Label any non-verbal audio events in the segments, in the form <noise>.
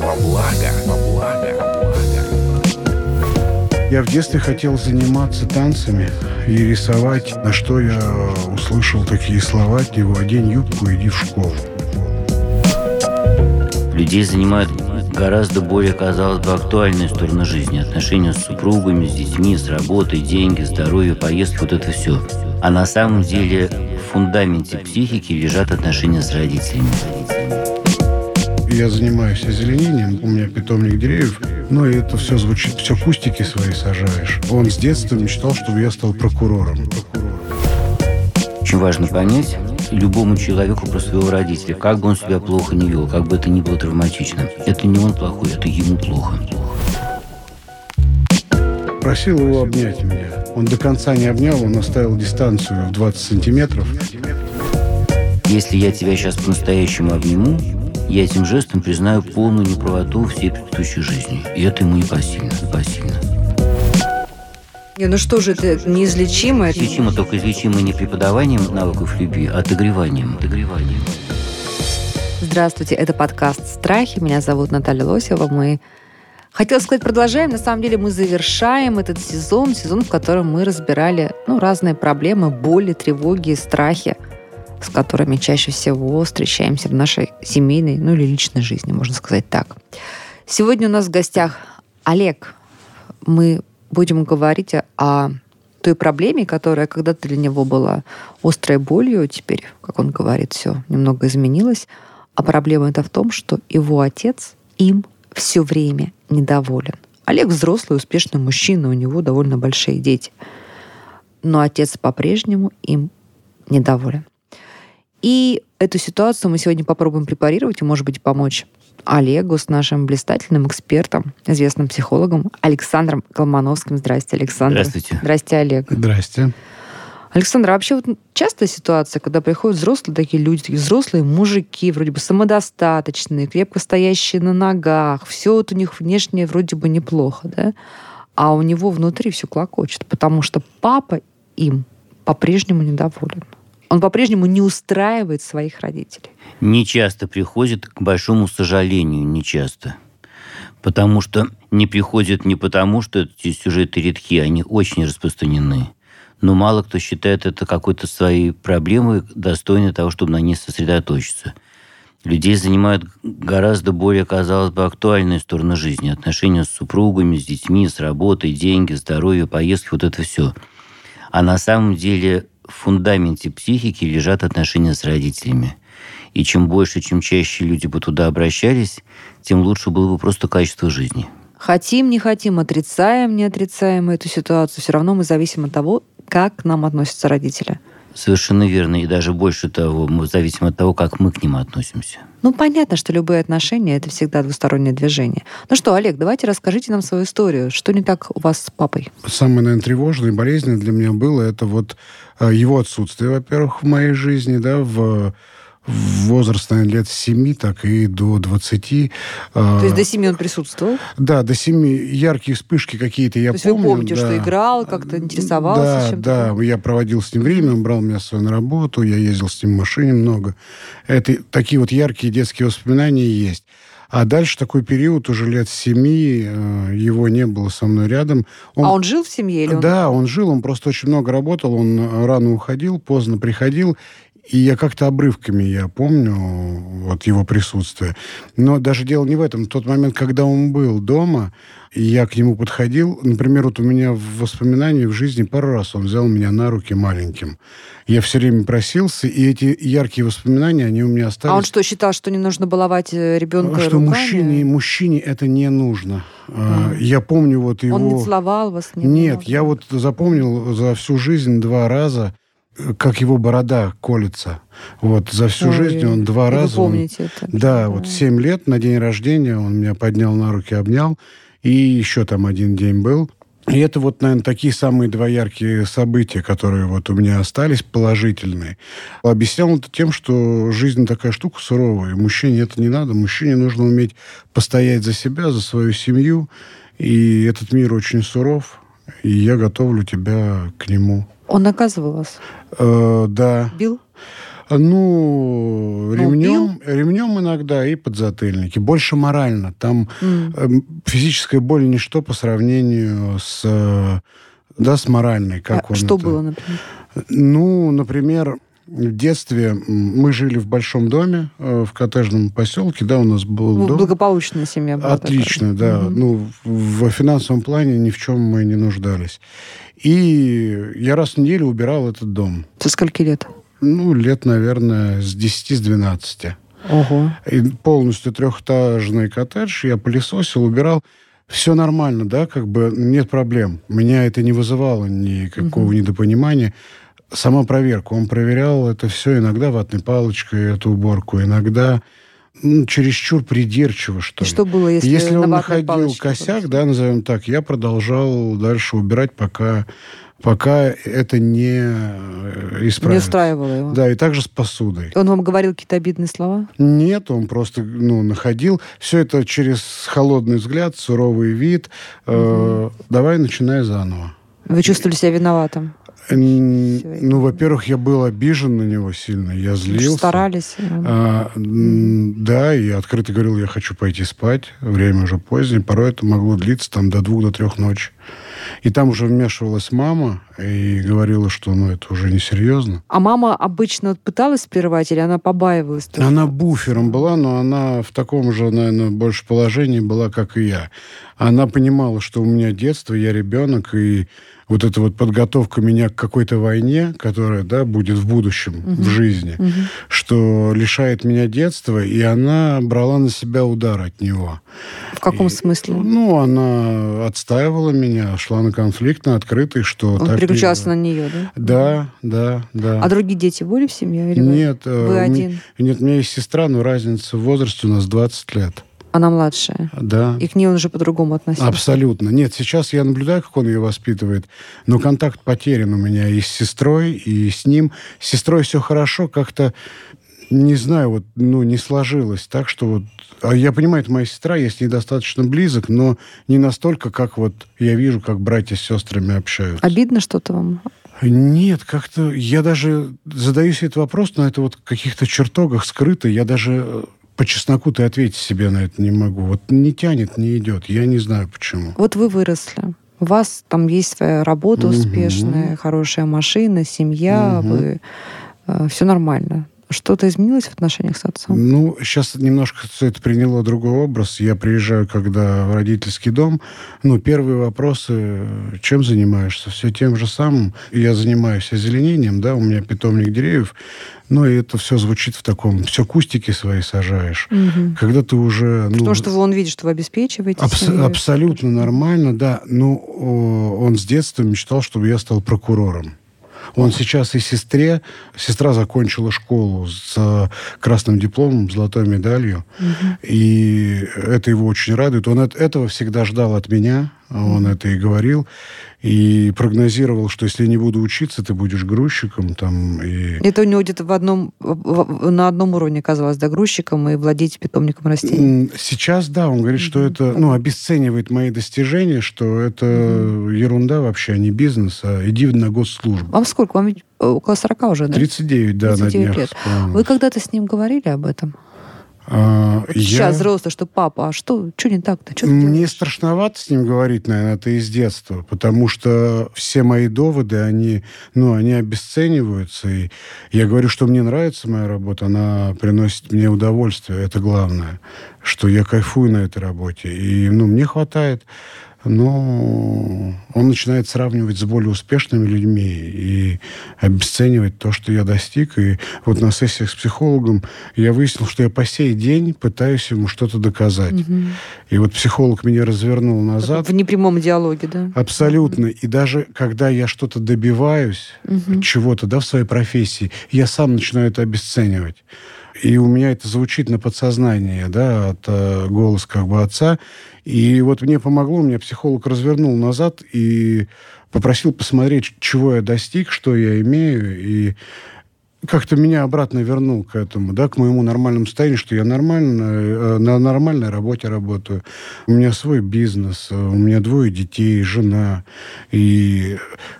во благо, во благо. Я в детстве хотел заниматься танцами и рисовать, на что я услышал такие слова от него «Одень юбку, иди в школу». Людей занимают гораздо более, казалось бы, актуальные стороны жизни. Отношения с супругами, с детьми, с работой, деньги, здоровье, поездки, вот это все. А на самом деле в фундаменте психики лежат отношения с родителями. Я занимаюсь озеленением, у меня питомник деревьев, но это все звучит, все кустики свои сажаешь. Он с детства мечтал, чтобы я стал прокурором. Очень важно понять любому человеку про своего родителя, как бы он себя плохо не вел, как бы это ни было травматично. Это не он плохой, это ему плохо. Просил его обнять меня. Он до конца не обнял, он оставил дистанцию в 20 сантиметров. Если я тебя сейчас по-настоящему обниму, я этим жестом признаю полную неправоту всей предыдущей жизни. И это ему непосильно, непосильно. Не, ну что же, это неизлечимо? Излечимо только излечимо не преподаванием навыков любви, а отогреванием. отогреванием. Здравствуйте, это подкаст «Страхи». Меня зовут Наталья Лосева. Мы Хотела сказать, продолжаем. На самом деле мы завершаем этот сезон, сезон, в котором мы разбирали ну, разные проблемы, боли, тревоги, страхи, с которыми чаще всего встречаемся в нашей семейной, ну или личной жизни, можно сказать так. Сегодня у нас в гостях Олег. Мы будем говорить о той проблеме, которая когда-то для него была острой болью, теперь, как он говорит, все немного изменилось. А проблема это в том, что его отец им все время недоволен. Олег взрослый, успешный мужчина, у него довольно большие дети. Но отец по-прежнему им недоволен. И эту ситуацию мы сегодня попробуем препарировать и, может быть, помочь Олегу с нашим блистательным экспертом, известным психологом Александром Колмановским. Здрасте, Александр. Здравствуйте. Здрасте, Олег. Здрасте. Александр, а вообще вот частая ситуация, когда приходят взрослые такие люди, такие взрослые мужики, вроде бы самодостаточные, крепко стоящие на ногах, все вот у них внешне вроде бы неплохо, да? А у него внутри все клокочет, потому что папа им по-прежнему недоволен. Он по-прежнему не устраивает своих родителей. Не часто приходит, к большому сожалению, не часто. Потому что не приходит не потому, что эти сюжеты редки, они очень распространены. Но мало кто считает это какой-то своей проблемой, достойной того, чтобы на ней сосредоточиться. Людей занимают гораздо более, казалось бы, актуальные стороны жизни. Отношения с супругами, с детьми, с работой, деньги, здоровье, поездки, вот это все. А на самом деле в фундаменте психики лежат отношения с родителями. И чем больше, чем чаще люди бы туда обращались, тем лучше было бы просто качество жизни. Хотим, не хотим, отрицаем, не отрицаем эту ситуацию, все равно мы зависим от того, как к нам относятся родители. Совершенно верно. И даже больше того, мы зависим от того, как мы к ним относимся. Ну, понятно, что любые отношения — это всегда двустороннее движение. Ну что, Олег, давайте расскажите нам свою историю. Что не так у вас с папой? Самое, наверное, тревожное и болезненное для меня было это вот э, его отсутствие, во-первых, в моей жизни, да, в возраст, наверное, лет 7, так и до 20. А, То есть до 7 он присутствовал? Да, до 7 яркие вспышки какие-то я То есть помню. вы помните, да. что играл, как-то интересовался да, чем-то? Да, я проводил с ним время, он брал меня с собой на работу, я ездил с ним в машине много. Это такие вот яркие детские воспоминания есть. А дальше такой период, уже лет семи, э, его не было со мной рядом. Он, а он жил в семье или он... Да, он жил, он просто очень много работал, он рано уходил, поздно приходил. И я как-то обрывками, я помню, вот его присутствие. Но даже дело не в этом. В тот момент, когда он был дома, и я к нему подходил, например, вот у меня в воспоминании в жизни пару раз он взял меня на руки маленьким. Я все время просился, и эти яркие воспоминания, они у меня остались. А он что, считал, что не нужно баловать э, ребенка Что руками? мужчине, мужчине это не нужно. Mm. Я помню вот его... Он не целовал вас? Не Нет, я вот запомнил за всю жизнь два раза как его борода колется. Вот за всю Ой, жизнь он два раза... Вы помните он, это? Да, вот семь лет на день рождения он меня поднял на руки, обнял. И еще там один день был. И это вот, наверное, такие самые два яркие события, которые вот у меня остались, положительные. Объяснял это тем, что жизнь такая штука суровая. Мужчине это не надо. Мужчине нужно уметь постоять за себя, за свою семью. И этот мир очень суров. И я готовлю тебя к нему. Он наказывал вас? Э, да. Бил? Ну, Ну, ремнем, ремнем иногда и подзатыльники. Больше морально. Там эм, физическая боль ничто по сравнению с, э, да, с моральной. Как А он что это- было, например? Ну, например, в детстве мы жили в большом доме э, в коттеджном поселке, да, у нас был Ну, дом. Благополучная семья была. Отлично, такая. да. Мгм. Ну, в финансовом плане ни в чем мы не нуждались. И я раз в неделю убирал этот дом. Со скольки лет? Ну, лет, наверное, с 10 с 12. Ого. И полностью трехэтажный коттедж я пылесосил, убирал. Все нормально, да, как бы нет проблем. Меня это не вызывало никакого Мгм. недопонимания. Сама проверка. Он проверял это все иногда ватной палочкой, эту уборку, иногда ну, чересчур придирчиво, что И ли. что было, если, Если, на он находил палочке косяк, да, назовем так, я продолжал дальше убирать, пока, пока это не э, Не исправится. устраивало его? Да, и также с посудой. Он вам говорил какие-то обидные слова? Нет, он просто ну, находил. Все это через холодный взгляд, суровый вид. Э, давай начинай заново. Вы чувствовали себя виноватым? Ну, во-первых, я был обижен на него сильно, я злился. Старались? А, да, и открыто говорил, я хочу пойти спать. Время уже позднее. Порой это могло длиться там до двух, до трех ночи. И там уже вмешивалась мама и говорила, что ну, это уже несерьезно. А мама обычно пыталась прерывать или она побаивалась? тоже? Она буфером была, но она в таком же, наверное, больше положении была, как и я. Она понимала, что у меня детство, я ребенок, и вот эта вот подготовка меня к какой-то войне, которая, да, будет в будущем, в жизни, Мгм. что лишает меня детства, и она брала на себя удар от него. В каком И, смысле? Ну, она отстаивала меня, шла на конфликт, на открытый, что Он так переключался нельзя. на нее, да? Да, да, да. А другие дети были в семье? Или вы- Нет, э, Вы ме- один? Нет, у меня есть сестра, но разница в возрасте у нас 20 лет. Она младшая. Да. И к ней он уже по-другому относился. Абсолютно. Нет, сейчас я наблюдаю, как он ее воспитывает, но контакт потерян у меня и с сестрой, и с ним. С сестрой все хорошо, как-то, не знаю, вот, ну, не сложилось. Так что вот... А я понимаю, это моя сестра, я с ней достаточно близок, но не настолько, как вот я вижу, как братья с сестрами общаются. Обидно что-то вам? Нет, как-то я даже задаюсь этот вопрос, но это вот в каких-то чертогах скрыто. Я даже э, по чесноку-то ответить себе на это не могу. Вот не тянет, не идет. Я не знаю почему. Вот вы выросли. У вас там есть своя работа Мгм. успешная, хорошая машина, семья, Мгм. вы все нормально. Что-то изменилось в отношениях с отцом? Ну, сейчас немножко все это приняло другой образ. Я приезжаю, когда в родительский дом. Ну, первые вопросы, чем занимаешься? Все тем же самым. Я занимаюсь озеленением, да, у меня питомник деревьев. Ну, и это все звучит в таком... Все кустики свои сажаешь. Мгм. Когда ты уже... Ну, Потому что он видит, что вы обеспечиваете Абс- абсолютно нормально, да. Ну, он с детства мечтал, чтобы я стал прокурором. Он сейчас и сестре, сестра закончила школу с э, красным дипломом, золотой медалью, Мгм. и это его очень радует. Он от этого всегда ждал от меня, он это и говорил, и прогнозировал, что если не буду учиться, ты будешь грузчиком там и Это у него где-то в одном, на одном уровне оказалось, да, грузчиком и владеть питомником растений. Сейчас, да, он говорит, что это, ну, обесценивает мои достижения, что это ерунда вообще, а не бизнес, а иди на госслужбу. Вам сколько? Вам ведь э, около 40 уже, да? 39, да, 39 на днях. лет. Вы когда-то с ним говорили об этом? А, Вот я- Сейчас взрослый, что папа, а что, что не так-то? Что Мне страшновато с ним говорить, наверное, это из детства, потому что все мои доводы, они, ну, они обесцениваются. И я говорю, что мне нравится моя работа, она приносит мне удовольствие, это главное, что я кайфую на этой работе. И, ну, мне хватает. Но он начинает сравнивать с более успешными людьми и обесценивать то, что я достиг. И вот на сессиях с психологом я выяснил, что я по сей день пытаюсь ему что-то доказать. Мгм. И вот психолог меня развернул назад. В непрямом диалоге, да? Абсолютно. И даже когда я что-то добиваюсь, Мгм. чего-то, да, в своей профессии, я сам начинаю это обесценивать. И у меня это звучит на подсознании, да, от э, голос как бы отца. И вот мне помогло, меня психолог развернул назад и попросил посмотреть, чего я достиг, что я имею. И как-то меня обратно вернул к этому, да, к моему нормальному состоянию, что я нормально, э, на нормальной работе работаю. У меня свой бизнес, э, у меня двое детей, жена. И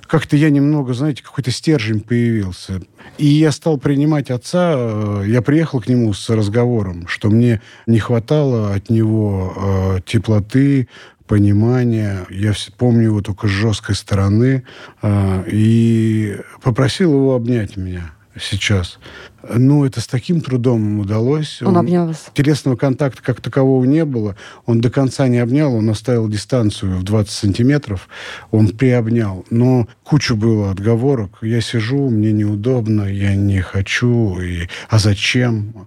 как-то я немного, знаете, какой-то стержень появился. И я стал принимать отца, э, я приехал к нему с разговором, что мне не хватало от него теплоты, понимания. Я помню его только с жесткой стороны. И попросил его обнять меня сейчас. Ну, это с таким трудом удалось. Он, он обнял вас? Телесного контакта как такового не было. Он до конца не обнял, он оставил дистанцию в 20 сантиметров. Он приобнял. Но куча было отговорок. Я сижу, мне неудобно, я не хочу. И... А зачем?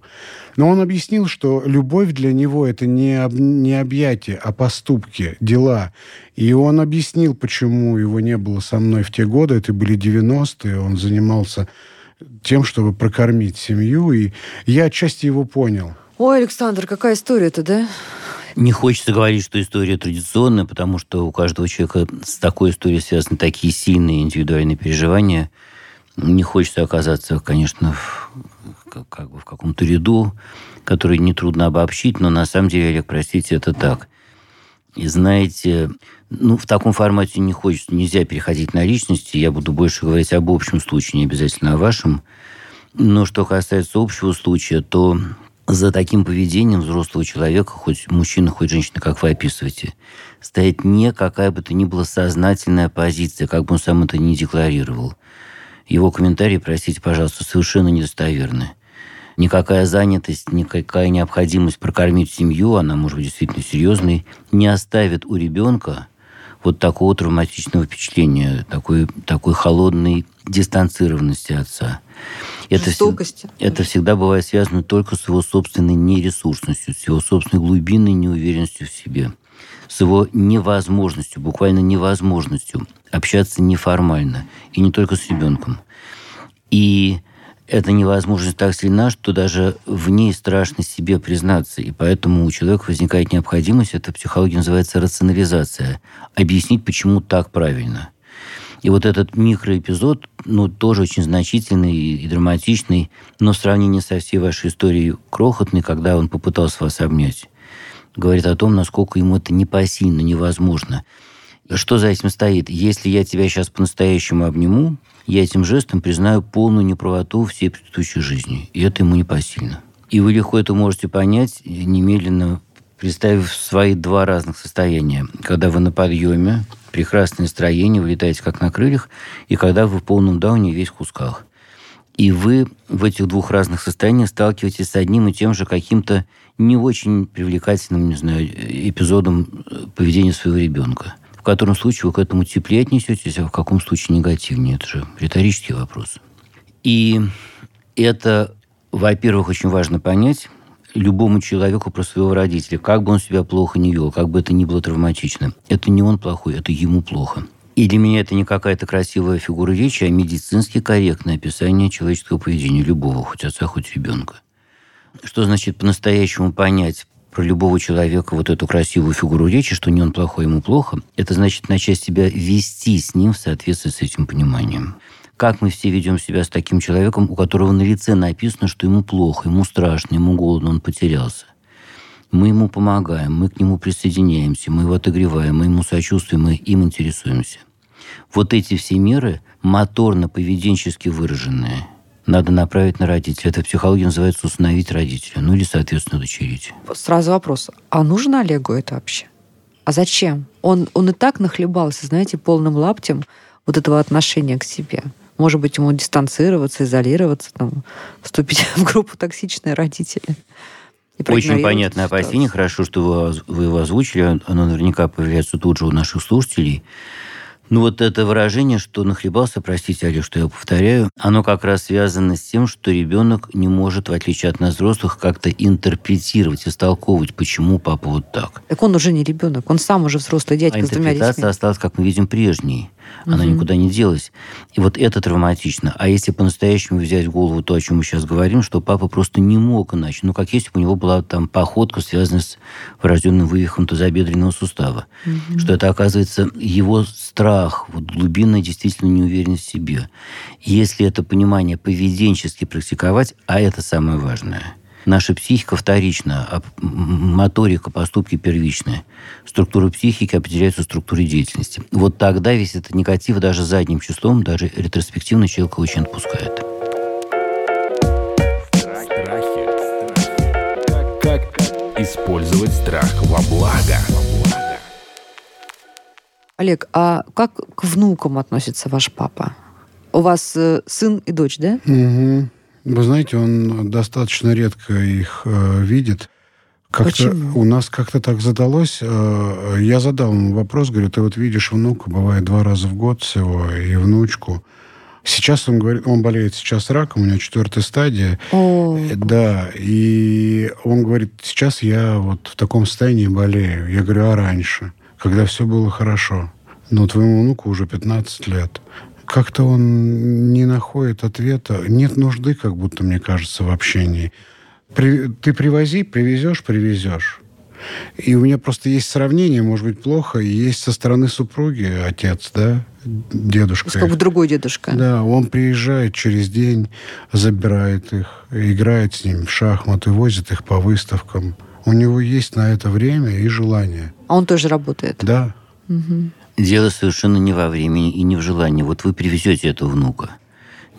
Но он объяснил, что любовь для него это не, об, не объятие, а поступки, дела. И он объяснил, почему его не было со мной в те годы. Это были 90-е. Он занимался тем, чтобы прокормить семью. И я отчасти его понял. Ой, Александр, какая история-то, да? Не хочется говорить, что история традиционная, потому что у каждого человека с такой историей связаны такие сильные индивидуальные переживания. Не хочется оказаться, конечно, в, как бы в каком-то ряду, который нетрудно обобщить, но на самом деле, Олег, простите, это так. И знаете, ну, в таком формате не хочется, нельзя переходить на личности. Я буду больше говорить об общем случае, не обязательно о вашем. Но что касается общего случая, то за таким поведением взрослого человека, хоть мужчина, хоть женщина, как вы описываете, стоит не какая бы то ни была сознательная позиция, как бы он сам это не декларировал. Его комментарии, простите, пожалуйста, совершенно недостоверны никакая занятость, никакая необходимость прокормить семью, она может быть действительно серьезной, не оставит у ребенка вот такого травматичного впечатления, такой, такой холодной дистанцированности отца. Это, Жестокости. это всегда бывает связано только с его собственной нересурсностью, с его собственной глубинной неуверенностью в себе, с его невозможностью, буквально невозможностью общаться неформально, и не только с ребенком. И эта невозможность так сильна, что даже в ней страшно себе признаться. И поэтому у человека возникает необходимость, это в психологии называется рационализация, объяснить, почему так правильно. И вот этот микроэпизод, ну, тоже очень значительный и драматичный, но в сравнении со всей вашей историей крохотный, когда он попытался вас обнять, говорит о том, насколько ему это непосильно, невозможно. Что за этим стоит? Если я тебя сейчас по-настоящему обниму, я этим жестом признаю полную неправоту всей предыдущей жизни. И это ему непосильно. И вы легко это можете понять, немедленно представив свои два разных состояния. Когда вы на подъеме, прекрасное настроение, вы летаете как на крыльях, и когда вы в полном дауне весь в кусках. И вы в этих двух разных состояниях сталкиваетесь с одним и тем же каким-то не очень привлекательным, не знаю, эпизодом э, поведения своего ребенка котором случае вы к этому теплее отнесетесь, а в каком случае негативнее. Это же риторический вопрос. И это, во-первых, очень важно понять любому человеку про своего родителя, как бы он себя плохо не вел, как бы это ни было травматично. Это не он плохой, это ему плохо. И для меня это не какая-то красивая фигура речи, а медицински корректное описание человеческого поведения любого, хоть отца, хоть ребенка. Что значит по-настоящему понять, про любого человека вот эту красивую фигуру речи, что не он плохой, ему плохо, это значит начать себя вести с ним в соответствии с этим пониманием. Как мы все ведем себя с таким человеком, у которого на лице написано, что ему плохо, ему страшно, ему голодно, он потерялся. Мы ему помогаем, мы к нему присоединяемся, мы его отогреваем, мы ему сочувствуем, мы им интересуемся. Вот эти все меры моторно-поведенчески выраженные – надо направить на родителя. Это в психологии называется установить родителя. Ну или, соответственно, дочерить. Сразу вопрос. А нужно Олегу это вообще? А зачем? Он, он и так нахлебался, знаете, полным лаптем вот этого отношения к себе. Может быть, ему дистанцироваться, изолироваться, там, вступить <laughs> в группу токсичные родители. Очень понятное опасение. Хорошо, что вы, вы его озвучили. Оно наверняка появляется тут же у наших слушателей. Ну вот это выражение, что нахлебался, простите, Олег, что я повторяю, оно как раз связано с тем, что ребенок не может, в отличие от нас взрослых, как-то интерпретировать, истолковывать, почему папа вот так. Так он уже не ребенок, он сам уже взрослый дядька а с двумя детьми. интерпретация осталась, как мы видим, прежней. Она угу. никуда не делась. И вот это травматично. А если по-настоящему взять в голову то, о чем мы сейчас говорим, что папа просто не мог иначе. Ну, как если бы у него была там походка, связанная с врожденным вывихом тазобедренного сустава. Угу. Что это, оказывается, его страх, вот глубинная действительно неуверенность в себе. Если это понимание поведенчески практиковать, а это самое важное – Наша психика вторична, а моторика, поступки первичные. Структура психики определяется структурой деятельности. Вот тогда весь этот негатив даже задним числом, даже ретроспективно человека очень отпускает. Страхи. Как, как использовать страх во благо? Олег, а как к внукам относится ваш папа? У вас э, сын и дочь, да? Угу. Вы знаете, он достаточно редко их э, видит. Как-то у нас как-то так задалось. Э, я задал ему вопрос, говорю, ты вот видишь внука, бывает два раза в год всего, и внучку. Сейчас он говорит, он болеет сейчас раком, у него четвертая стадия. О. Да, и он говорит, сейчас я вот в таком состоянии болею. Я говорю, а раньше, когда все было хорошо? Ну, твоему внуку уже 15 лет как-то он не находит ответа. Нет нужды, как будто, мне кажется, в общении. При, ты привози, привезешь, привезешь. И у меня просто есть сравнение, может быть, плохо, и есть со стороны супруги отец, да, дедушка. Как бы другой дедушка. Да, он приезжает через день, забирает их, играет с ним в шахматы, возит их по выставкам. У него есть на это время и желание. А он тоже работает? Да. Угу. Дело совершенно не во времени и не в желании. Вот вы привезете этого внука.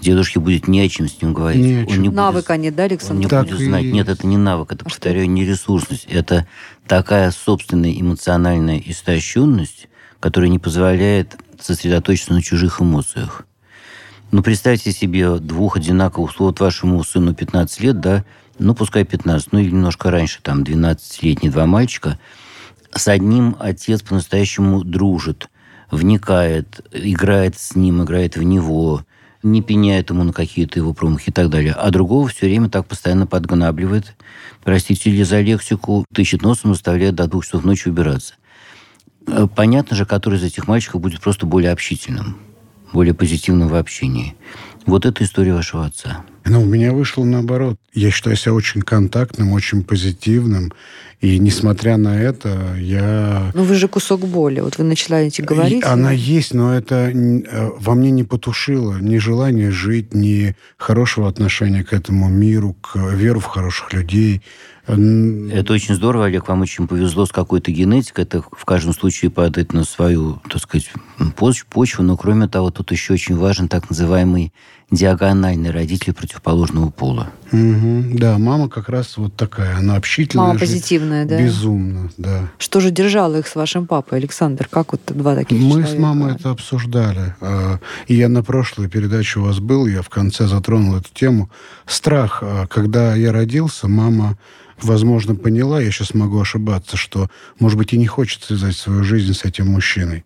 Дедушке будет не о чем с ним говорить. Не. Он не Навыка нет, да, Александр? Он не Так будет знать. есть. Нет, это не навык, это, А повторяю, что? не ресурсность. Это такая собственная эмоциональная истощенность, которая не позволяет сосредоточиться на чужих эмоциях. Ну, представьте себе двух одинаковых, вот вашему сыну 15 лет, да, ну, пускай 15, ну, или немножко раньше, там, 12-летние два мальчика, с одним отец по-настоящему дружит, вникает, играет с ним, играет в него, не пеняет ему на какие-то его промахи и так далее. А другого все время так постоянно подгнабливает, простите ли за лексику, тычет носом, заставляет до двух часов ночи убираться. Э, Понятно же, который из этих мальчиков будет просто более общительным, более позитивным в общении. Вот это история вашего отца. Но у меня вышло наоборот. Я считаю себя очень контактным, очень позитивным. И несмотря на это, я... Ну, вы же кусок боли. Вот вы начинаете говорить. И она есть, но это э, во мне не потушило ни желание жить, ни хорошего отношения к этому миру, к веру в хороших людей. Это очень здорово, Олег, вам очень повезло с какой-то генетикой. Это в каждом случае падает на свою, так сказать, поч- почву. Но, кроме того, тут еще очень важен так называемый диагональный родитель противоположного пола. Мгм. Да, мама как раз вот такая. Она общительная. Мама позитивная, да? Безумно, да. Что же держало их с вашим папой, Александр? Как вот два таких Мы человека? с мамой это обсуждали. А, И я на прошлой передаче у вас был, я в конце затронул эту тему. Страх. А, Когда я родился, мама, возможно, поняла, я сейчас могу ошибаться, что, может быть, и не хочет связать свою жизнь с этим мужчиной.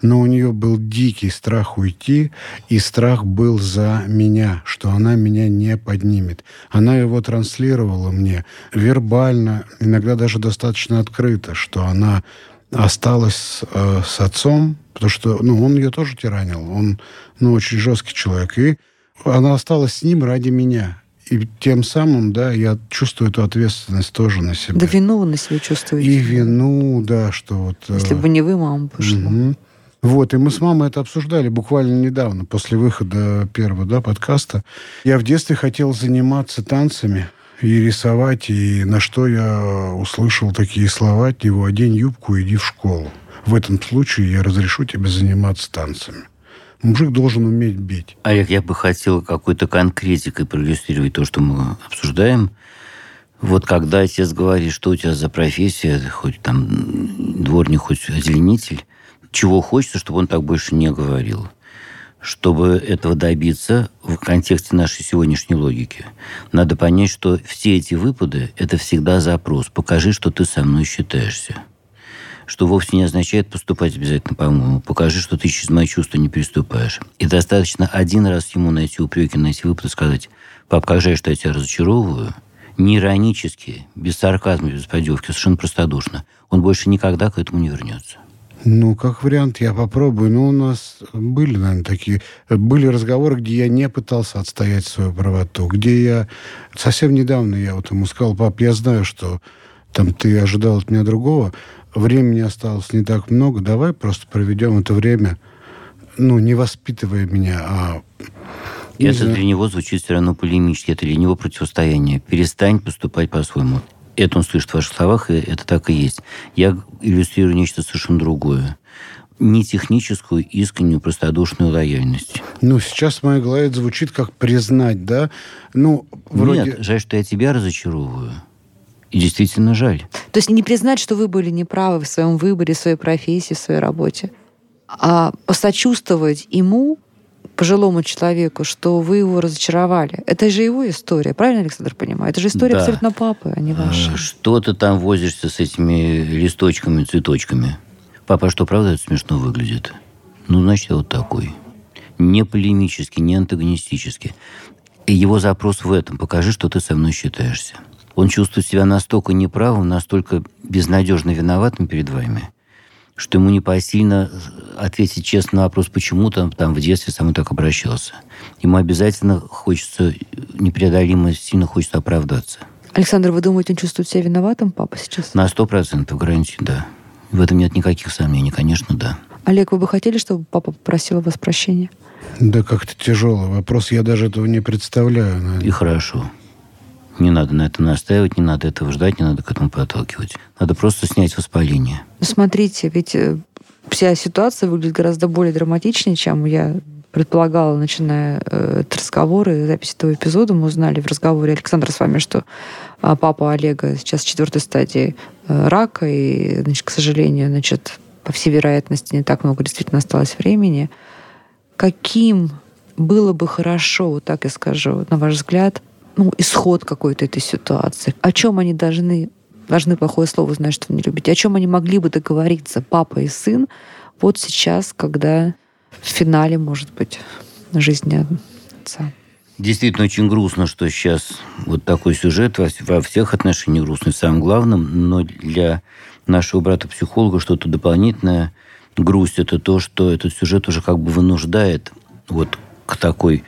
Но у нее был дикий страх уйти, и страх был за меня, что она меня не поднимет. Она его транслировала мне вербально, иногда даже достаточно открыто, что она осталась э, с отцом, потому что ну, он ее тоже тиранил. Он ну, очень жесткий человек. И она осталась с ним ради меня. И тем самым, да, я чувствую эту ответственность тоже на себя. Да вину вы на себе чувствуете. И вину, да, что вот... э, Если бы не вы, мама бы ушла. Вот, и мы с мамой это обсуждали буквально недавно, после выхода первого да, подкаста. Я в детстве хотел заниматься танцами и рисовать, и на что я услышал такие слова от «одень юбку и иди в школу». В этом случае я разрешу тебе заниматься танцами. Мужик должен уметь бить. Олег, я бы хотел какой-то конкретикой проиллюстрировать то, что мы обсуждаем. Вот когда отец говорит, что у тебя за профессия, хоть там дворник, хоть озеленитель, чего хочется, чтобы он так больше не говорил. Чтобы этого добиться в контексте нашей сегодняшней логики, надо понять, что все эти выпады – это всегда запрос. Покажи, что ты со мной считаешься. Что вовсе не означает поступать обязательно по-моему. Покажи, что ты через мои чувства не переступаешь. И достаточно один раз ему на эти упреки, на эти выпады сказать, пап, как жаль, что я тебя разочаровываю, не иронически, без сарказма, без поддевки, совершенно простодушно. Он больше никогда к этому не вернется. Ну, как вариант, я попробую. Ну, у нас были, наверное, такие... Были разговоры, где я не пытался отстоять свою правоту, где я... Совсем недавно я вот ему сказал, пап, я знаю, что там ты ожидал от меня другого, времени осталось не так много, давай просто проведем это время, ну, не воспитывая меня, а... Это для него звучит все равно полемически, это для него противостояние. Перестань поступать по-своему это он слышит в ваших словах, и это так и есть. Я иллюстрирую нечто совершенно другое. Не техническую, искреннюю, простодушную лояльность. Ну, сейчас в моей голове звучит как признать, да? Ну, вроде... Нет, жаль, что я тебя разочаровываю. И действительно жаль. То есть не признать, что вы были неправы в своем выборе, в своей профессии, в своей работе, а посочувствовать ему пожилому человеку, что вы его разочаровали. Это же его история, правильно, Александр понимает? Это же история да. абсолютно папы, а не ваша. Что ты там возишься с этими листочками, цветочками? Папа, что, правда, это смешно выглядит? Ну, значит, я вот такой. Не полемически, не антагонистически. И его запрос в этом. Покажи, что ты со мной считаешься. Он чувствует себя настолько неправым, настолько безнадежно виноватым перед вами, что ему непосильно ответить честно на вопрос, почему там, там в детстве со мной так обращался. Ему обязательно хочется, непреодолимо сильно хочется оправдаться. Александр, вы думаете, он чувствует себя виноватым, папа, сейчас? На сто процентов, гарантию, да. В этом нет никаких сомнений, конечно, да. Олег, вы бы хотели, чтобы папа попросил у вас прощения? Да как-то тяжелый вопрос. Я даже этого не представляю. Наверное. И хорошо. Не надо на это настаивать, не надо этого ждать, не надо к этому подталкивать. Надо просто снять воспаление. Ну, смотрите, ведь э, вся ситуация выглядит гораздо более драматичнее, чем я предполагала, начиная э, этот разговор и запись этого эпизода. Мы узнали в разговоре Александра с вами, что э, папа Олега сейчас в четвертой стадии э, рака, и, значит, к сожалению, значит, по всей вероятности, не так много действительно осталось времени. Каким было бы хорошо, вот так я скажу, на ваш взгляд, ну, исход какой-то этой ситуации. О чем они должны, должны плохое слово знать, что не любите, о чем они могли бы договориться, папа и сын, вот сейчас, когда в финале, может быть, жизни отца. Действительно очень грустно, что сейчас вот такой сюжет во всех отношениях грустный, самым главным, но для нашего брата-психолога что-то дополнительное грусть это то, что этот сюжет уже как бы вынуждает вот к такой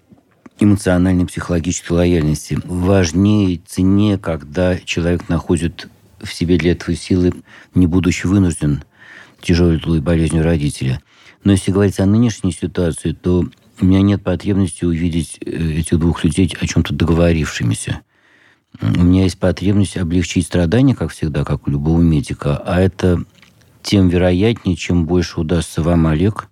эмоциональной психологической лояльности. Важнее, цене, когда человек находит в себе для этого силы, не будучи вынужден тяжелой болезнью родителя. Но если говорить о нынешней ситуации, то у меня нет потребности увидеть э, этих двух людей о чем-то договорившимися. У меня есть потребность облегчить страдания, как всегда, как у любого медика, а это тем вероятнее, чем больше удастся вам, Олег,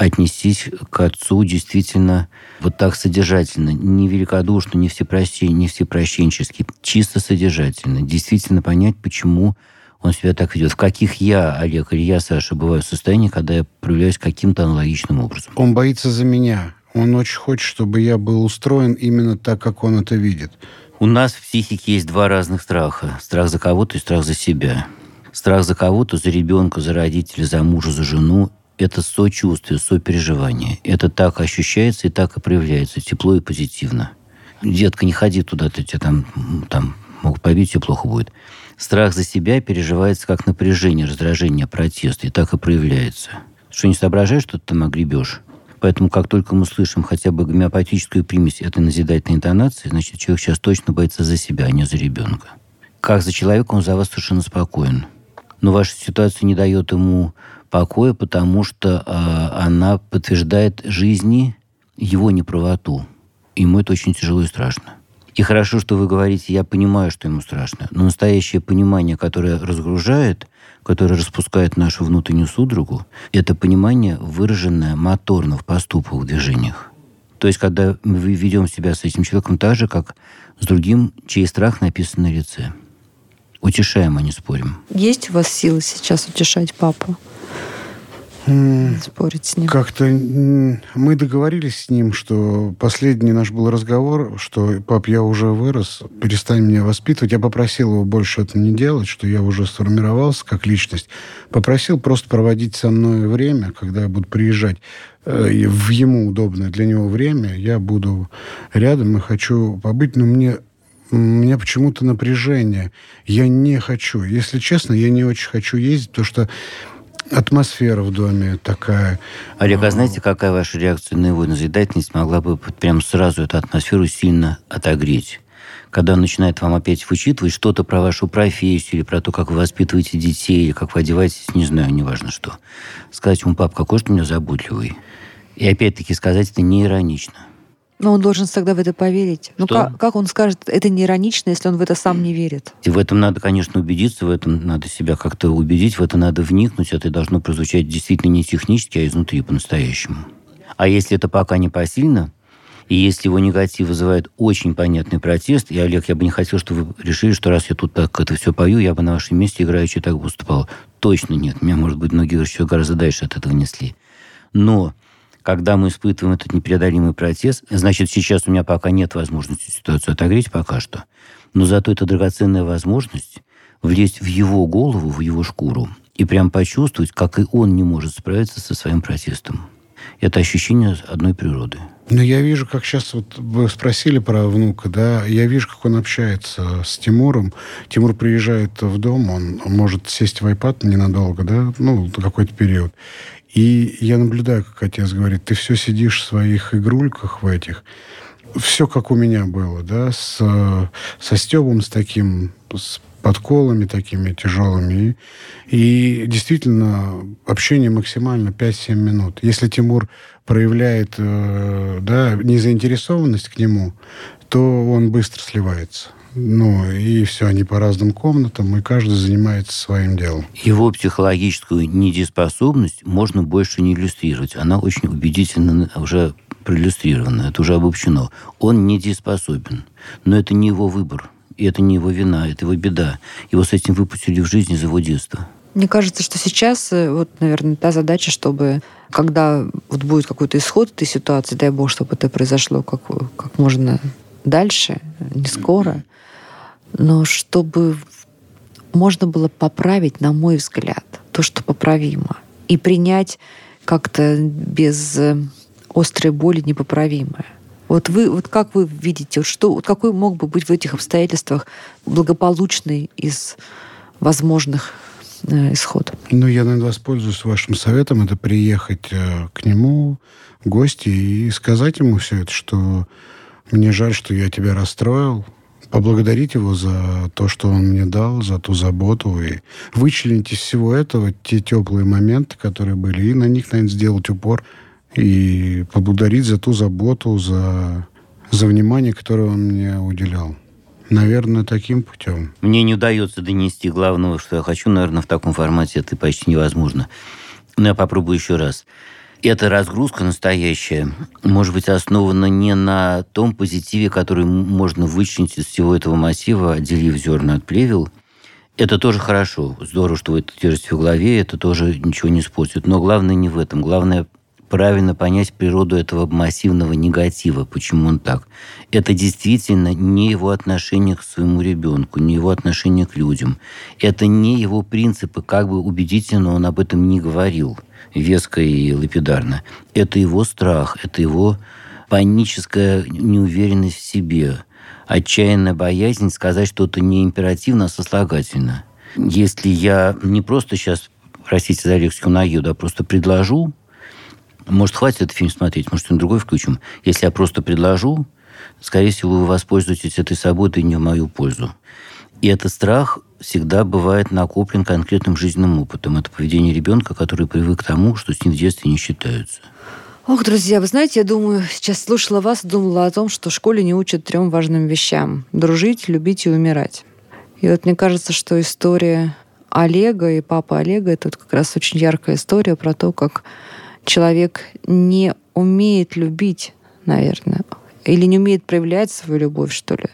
отнестись к отцу действительно вот так содержательно, не великодушно, не всепрощен, не всепрощенчески, чисто содержательно, действительно понять, почему он себя так ведет. В каких я, Олег, или я, Саша, бываю в состоянии, когда я проявляюсь каким-то аналогичным образом. Он боится за меня. Он очень хочет, чтобы я был устроен именно так, как он это видит. У нас в психике есть два разных страха. Страх за кого-то и страх за себя. Страх за кого-то, за ребенка, за родителя, за мужа, за жену это сочувствие, сопереживание. Это так ощущается и так и проявляется, тепло и позитивно. Детка, не ходи туда, ты тебя там, там могут побить, тебе плохо будет. Страх за себя переживается как напряжение, раздражение, протест, и так и проявляется. Что не соображаешь, что ты там огребешь. Поэтому как только мы слышим хотя бы гомеопатическую примесь этой назидательной интонации, значит, человек сейчас точно боится за себя, а не за ребенка. Как за человека, он за вас совершенно спокоен. Но ваша ситуация не дает ему покоя, потому что э, она подтверждает жизни его неправоту. Ему это очень тяжело и страшно. И хорошо, что вы говорите, я понимаю, что ему страшно. Но настоящее понимание, которое разгружает, которое распускает нашу внутреннюю судорогу, это понимание, выраженное моторно в поступках, в движениях. То есть, когда мы ведем себя с этим человеком так же, как с другим, чей страх написан на лице. Утешаем, а не спорим. Есть у вас силы сейчас утешать папу? спорить с ним? Как-то мы договорились с ним, что последний наш был разговор, что пап, я уже вырос, перестань меня воспитывать. Я попросил его больше это не делать, что я уже сформировался как личность. Попросил просто проводить со мной время, когда я буду приезжать э, в ему удобное для него время. Я буду рядом и хочу побыть, но мне у меня почему-то напряжение. Я не хочу. Если честно, я не очень хочу ездить, потому что атмосфера в доме такая. Олег, а знаете, какая ваша реакция на его назидательность могла бы прям сразу эту атмосферу сильно отогреть? Когда он начинает вам опять вычитывать что-то про вашу профессию, или про то, как вы воспитываете детей, или как вы одеваетесь, не знаю, неважно что. Сказать ему, пап, какой же ты у меня заботливый. И опять-таки сказать это не иронично. Но он должен тогда в это поверить. Ну как, как он скажет, это не иронично, если он в это сам не верит? И в этом надо, конечно, убедиться, в этом надо себя как-то убедить, в это надо вникнуть. Это должно прозвучать действительно не технически, а изнутри по-настоящему. А если это пока не посильно, и если его негатив вызывает очень понятный протест, и, Олег, я бы не хотел, чтобы вы решили, что раз я тут так это все пою, я бы на вашем месте играючи так выступал. Точно нет. Меня, может быть, многие еще гораздо дальше от этого несли. Но когда мы испытываем этот непреодолимый протест, значит, сейчас у меня пока нет возможности ситуацию отогреть пока что. Но зато это драгоценная возможность влезть в его голову, в его шкуру и прям почувствовать, как и он не может справиться со своим протестом. Это ощущение одной природы. Ну, я вижу, как сейчас вот вы спросили про внука, да, я вижу, как он общается с Тимуром. Тимур приезжает в дом, он может сесть в iPad ненадолго, да, ну, какой-то период. И я наблюдаю, как отец говорит, ты все сидишь в своих игрульках в этих. Все как у меня было, да, с, со Стебом, с таким, с подколами такими тяжелыми. И, и действительно, общение максимально 5-7 минут. Если Тимур проявляет э, да, незаинтересованность к нему, то он быстро сливается. Ну, и все, они по разным комнатам, и каждый занимается своим делом. Его психологическую недееспособность можно больше не иллюстрировать. Она очень убедительно уже проиллюстрирована, это уже обобщено. Он недееспособен, но это не его выбор, и это не его вина, это его беда. Его с этим выпустили в жизнь из его детства. Мне кажется, что сейчас, э, вот, наверное, та задача, чтобы когда вот будет какой-то исход этой ситуации, дай бог, чтобы это произошло как, как можно дальше, не скоро, но чтобы можно было поправить, на мой взгляд, то, что поправимо, и принять как-то без э, острой боли непоправимое. Вот вы, вот как вы видите, что, вот какой мог бы быть в этих обстоятельствах благополучный из возможных э, исход? Ну, я, наверное, воспользуюсь вашим советом. Это приехать э, к нему в гости и сказать ему все это, что мне жаль, что я тебя расстроил, поблагодарить его за то, что он мне дал, за ту заботу, и вычленить из всего этого те теплые моменты, которые были, и на них, наверное, сделать упор, и поблагодарить за ту заботу, за, за внимание, которое он мне уделял. Наверное, таким путем. Мне не удается донести главного, что я хочу, наверное, в таком формате это почти невозможно. Но я попробую еще раз эта разгрузка настоящая может быть основана не на том позитиве, который можно вычленить из всего этого массива, отделив зерна от плевел. Это тоже хорошо. Здорово, что вы это держите в голове, это тоже ничего не испортит. Но главное не в этом. Главное правильно понять природу этого массивного негатива, почему он так. Это действительно не его отношение к своему ребенку, не его отношение к людям. Это не его принципы, как бы убедительно он об этом не говорил – веско и лапидарно. Это его страх, это его паническая неуверенность в себе, отчаянная боязнь сказать что-то не императивно, а сослагательно. Если я не просто сейчас, простите за лексику, наеду, а просто предложу, может, хватит этот фильм смотреть, может, он другой включим. Если я просто предложу, скорее всего, вы воспользуетесь этой свободой не в мою пользу. И этот страх всегда бывает накоплен конкретным жизненным опытом. Это поведение ребенка, который привык к тому, что с ним в детстве не считаются. Ох, друзья, вы знаете, я думаю, сейчас слушала вас, думала о том, что в школе не учат трем важным вещам. Дружить, любить и умирать. И вот мне кажется, что история Олега и папы Олега, это вот как раз очень яркая история про то, как человек не умеет любить, наверное, или не умеет проявлять свою любовь, что ли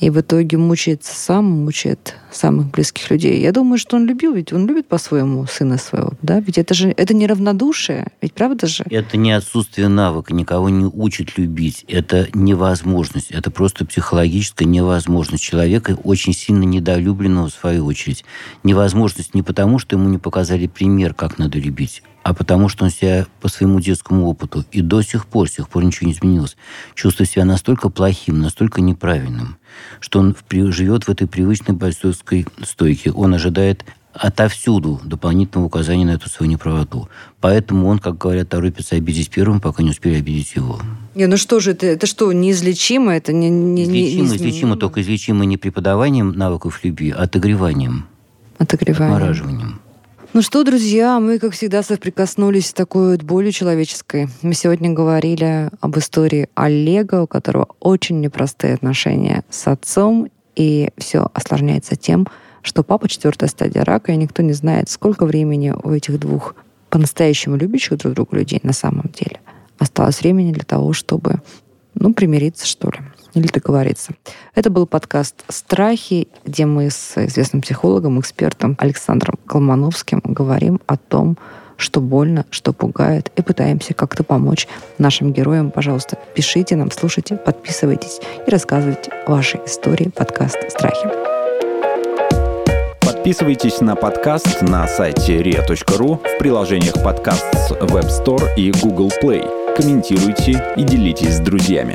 и в итоге мучается сам, мучает самых близких людей. Я думаю, что он любил, ведь он любит по-своему сына своего, да? Ведь это же это не равнодушие, ведь правда же? Это не отсутствие навыка, никого не учат любить. Это невозможность, это просто психологическая невозможность человека, очень сильно недолюбленного в свою очередь. Невозможность не потому, что ему не показали пример, как надо любить, а потому что он себя по своему детскому опыту и до сих пор, с тех пор ничего не изменилось, чувствует себя настолько плохим, настолько неправильным, что он живет в этой привычной бойцовской стойке. Он ожидает отовсюду дополнительного указания на эту свою неправоту. Поэтому он, как говорят, торопится обидеть первым, пока не успели обидеть его. Не, ну что же, это, это что, неизлечимо? Это не, не, излечимо, не, излечимо, только излечимо не преподаванием навыков любви, а отогреванием. Отогреванием. Отмораживанием. Ну что, друзья, мы, как всегда, соприкоснулись с такой вот болью человеческой. Мы сегодня говорили об истории Олега, у которого очень непростые отношения с отцом, и все осложняется тем, что папа четвертая стадия рака, и никто не знает, сколько времени у этих двух по-настоящему любящих друг друга людей на самом деле осталось времени для того, чтобы, ну, примириться, что ли или договориться. Это был подкаст «Страхи», где мы с известным психологом, экспертом Александром Колмановским говорим о том, что больно, что пугает, и пытаемся как-то помочь нашим героям. Пожалуйста, пишите нам, слушайте, подписывайтесь и рассказывайте ваши истории. Подкаст «Страхи». Подписывайтесь на подкаст на сайте ria.ru в приложениях подкаст с Web Store и Google Play. Комментируйте и делитесь с друзьями.